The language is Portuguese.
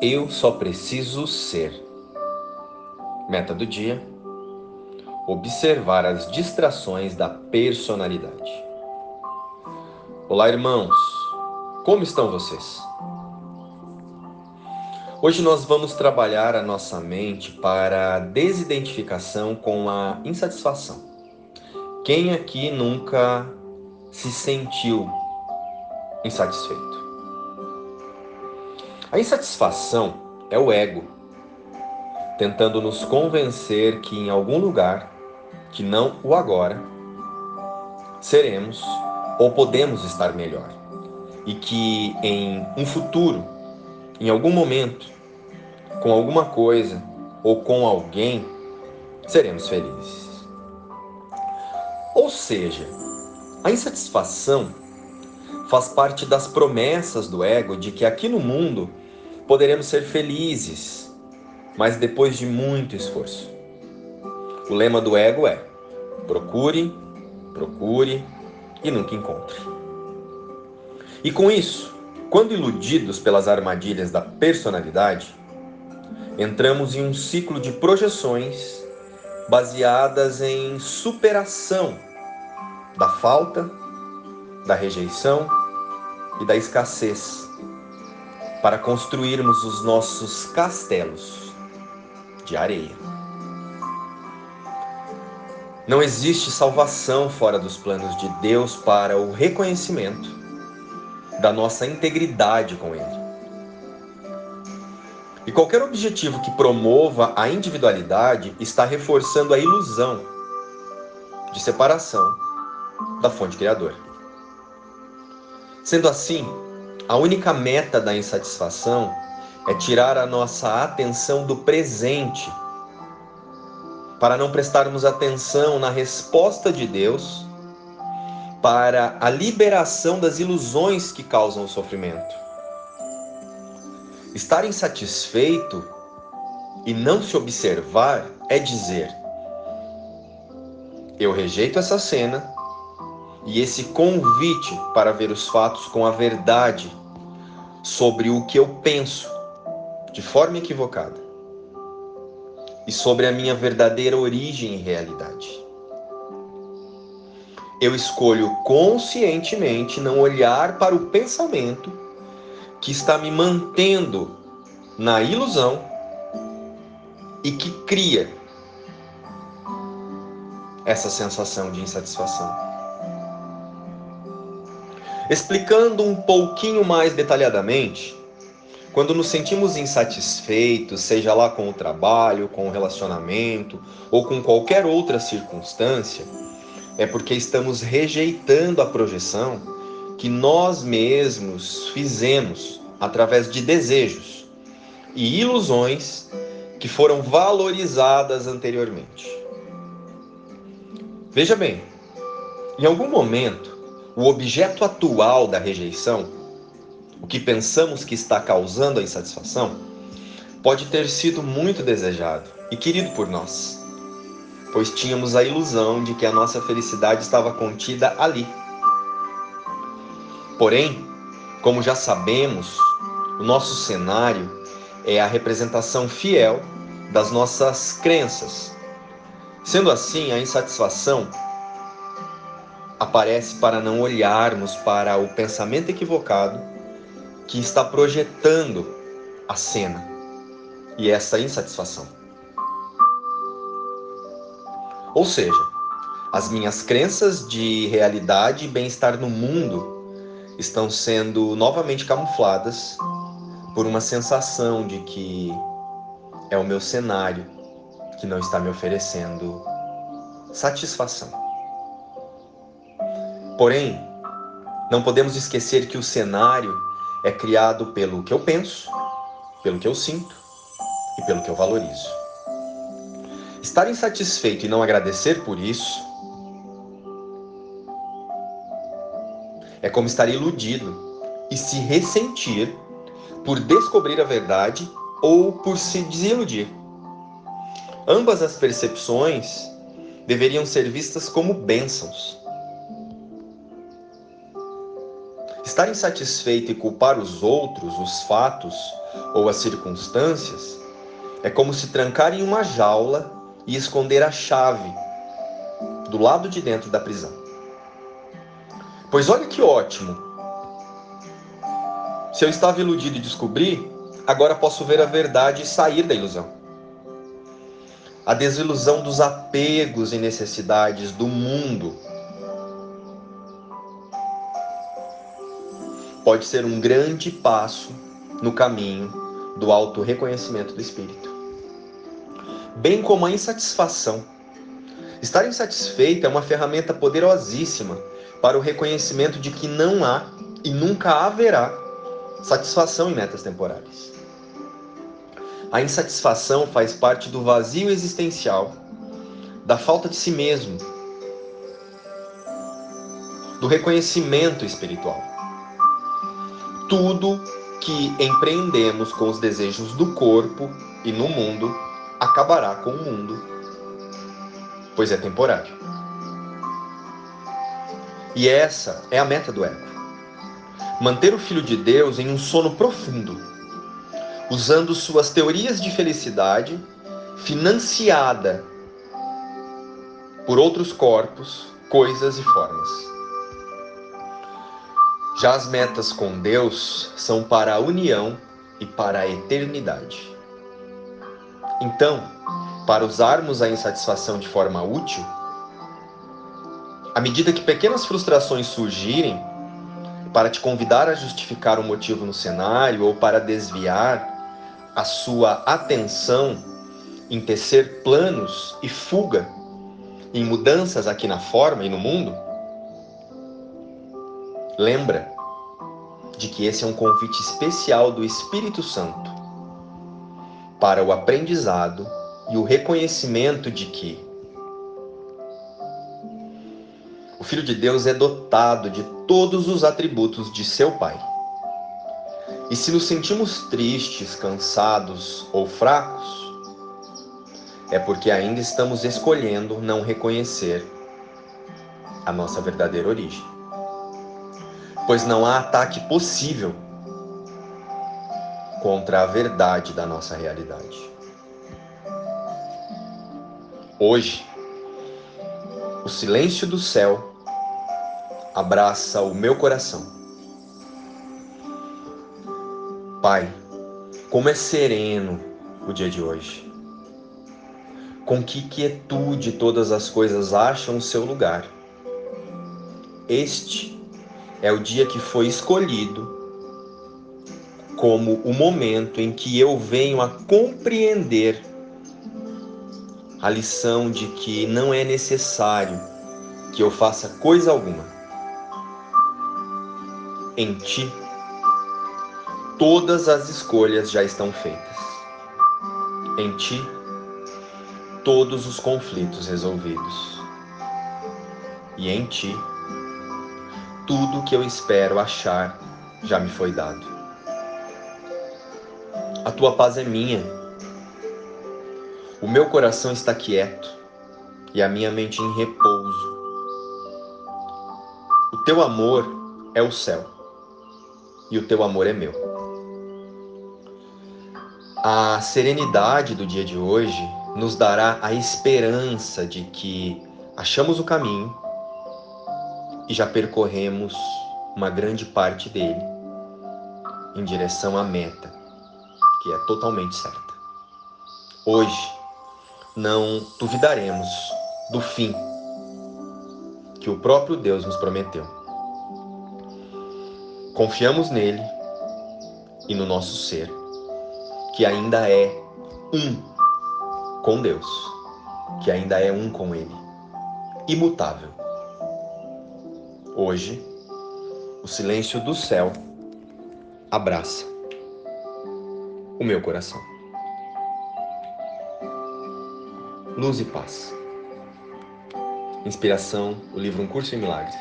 Eu só preciso ser. Meta do dia: observar as distrações da personalidade. Olá, irmãos. Como estão vocês? Hoje nós vamos trabalhar a nossa mente para a desidentificação com a insatisfação. Quem aqui nunca se sentiu insatisfeito? A insatisfação é o ego tentando nos convencer que em algum lugar, que não o agora, seremos ou podemos estar melhor. E que em um futuro, em algum momento, com alguma coisa ou com alguém, seremos felizes. Ou seja, a insatisfação faz parte das promessas do ego de que aqui no mundo poderemos ser felizes, mas depois de muito esforço. O lema do ego é: procure, procure e nunca encontre. E com isso, quando iludidos pelas armadilhas da personalidade, entramos em um ciclo de projeções baseadas em superação da falta da rejeição e da escassez, para construirmos os nossos castelos de areia. Não existe salvação fora dos planos de Deus para o reconhecimento da nossa integridade com Ele. E qualquer objetivo que promova a individualidade está reforçando a ilusão de separação da fonte criadora. Sendo assim, a única meta da insatisfação é tirar a nossa atenção do presente, para não prestarmos atenção na resposta de Deus para a liberação das ilusões que causam o sofrimento. Estar insatisfeito e não se observar é dizer: eu rejeito essa cena e esse convite para ver os fatos com a verdade sobre o que eu penso de forma equivocada e sobre a minha verdadeira origem e realidade. Eu escolho conscientemente não olhar para o pensamento que está me mantendo na ilusão e que cria essa sensação de insatisfação. Explicando um pouquinho mais detalhadamente, quando nos sentimos insatisfeitos, seja lá com o trabalho, com o relacionamento ou com qualquer outra circunstância, é porque estamos rejeitando a projeção que nós mesmos fizemos através de desejos e ilusões que foram valorizadas anteriormente. Veja bem, em algum momento o objeto atual da rejeição, o que pensamos que está causando a insatisfação, pode ter sido muito desejado e querido por nós, pois tínhamos a ilusão de que a nossa felicidade estava contida ali. Porém, como já sabemos, o nosso cenário é a representação fiel das nossas crenças. Sendo assim, a insatisfação aparece para não olharmos para o pensamento equivocado que está projetando a cena e essa insatisfação. Ou seja, as minhas crenças de realidade e bem-estar no mundo estão sendo novamente camufladas por uma sensação de que é o meu cenário que não está me oferecendo satisfação. Porém, não podemos esquecer que o cenário é criado pelo que eu penso, pelo que eu sinto e pelo que eu valorizo. Estar insatisfeito e não agradecer por isso é como estar iludido e se ressentir por descobrir a verdade ou por se desiludir. Ambas as percepções deveriam ser vistas como bênçãos Estar insatisfeito e culpar os outros, os fatos ou as circunstâncias é como se trancar em uma jaula e esconder a chave do lado de dentro da prisão. Pois olha que ótimo! Se eu estava iludido e descobri, agora posso ver a verdade e sair da ilusão. A desilusão dos apegos e necessidades do mundo pode ser um grande passo no caminho do auto-reconhecimento do espírito. Bem como a insatisfação. Estar insatisfeito é uma ferramenta poderosíssima para o reconhecimento de que não há e nunca haverá satisfação em metas temporárias. A insatisfação faz parte do vazio existencial, da falta de si mesmo, do reconhecimento espiritual. Tudo que empreendemos com os desejos do corpo e no mundo acabará com o mundo, pois é temporário. E essa é a meta do ego. Manter o filho de Deus em um sono profundo, usando suas teorias de felicidade, financiada por outros corpos, coisas e formas. Já as metas com Deus são para a união e para a eternidade. Então, para usarmos a insatisfação de forma útil, à medida que pequenas frustrações surgirem, para te convidar a justificar um motivo no cenário ou para desviar a sua atenção em tecer planos e fuga em mudanças aqui na forma e no mundo, Lembra de que esse é um convite especial do Espírito Santo para o aprendizado e o reconhecimento de que o Filho de Deus é dotado de todos os atributos de seu Pai. E se nos sentimos tristes, cansados ou fracos, é porque ainda estamos escolhendo não reconhecer a nossa verdadeira origem pois não há ataque possível contra a verdade da nossa realidade. Hoje, o silêncio do céu abraça o meu coração. Pai, como é sereno o dia de hoje. Com que quietude todas as coisas acham o seu lugar. Este é o dia que foi escolhido como o momento em que eu venho a compreender a lição de que não é necessário que eu faça coisa alguma. Em ti, todas as escolhas já estão feitas. Em ti, todos os conflitos resolvidos. E em ti, tudo que eu espero achar já me foi dado. A tua paz é minha. O meu coração está quieto e a minha mente em repouso. O teu amor é o céu e o teu amor é meu. A serenidade do dia de hoje nos dará a esperança de que achamos o caminho e já percorremos uma grande parte dele em direção à meta, que é totalmente certa. Hoje não duvidaremos do fim que o próprio Deus nos prometeu. Confiamos nele e no nosso ser, que ainda é um com Deus, que ainda é um com Ele, imutável Hoje, o silêncio do céu abraça o meu coração. Luz e paz. Inspiração, o livro Um Curso em Milagres.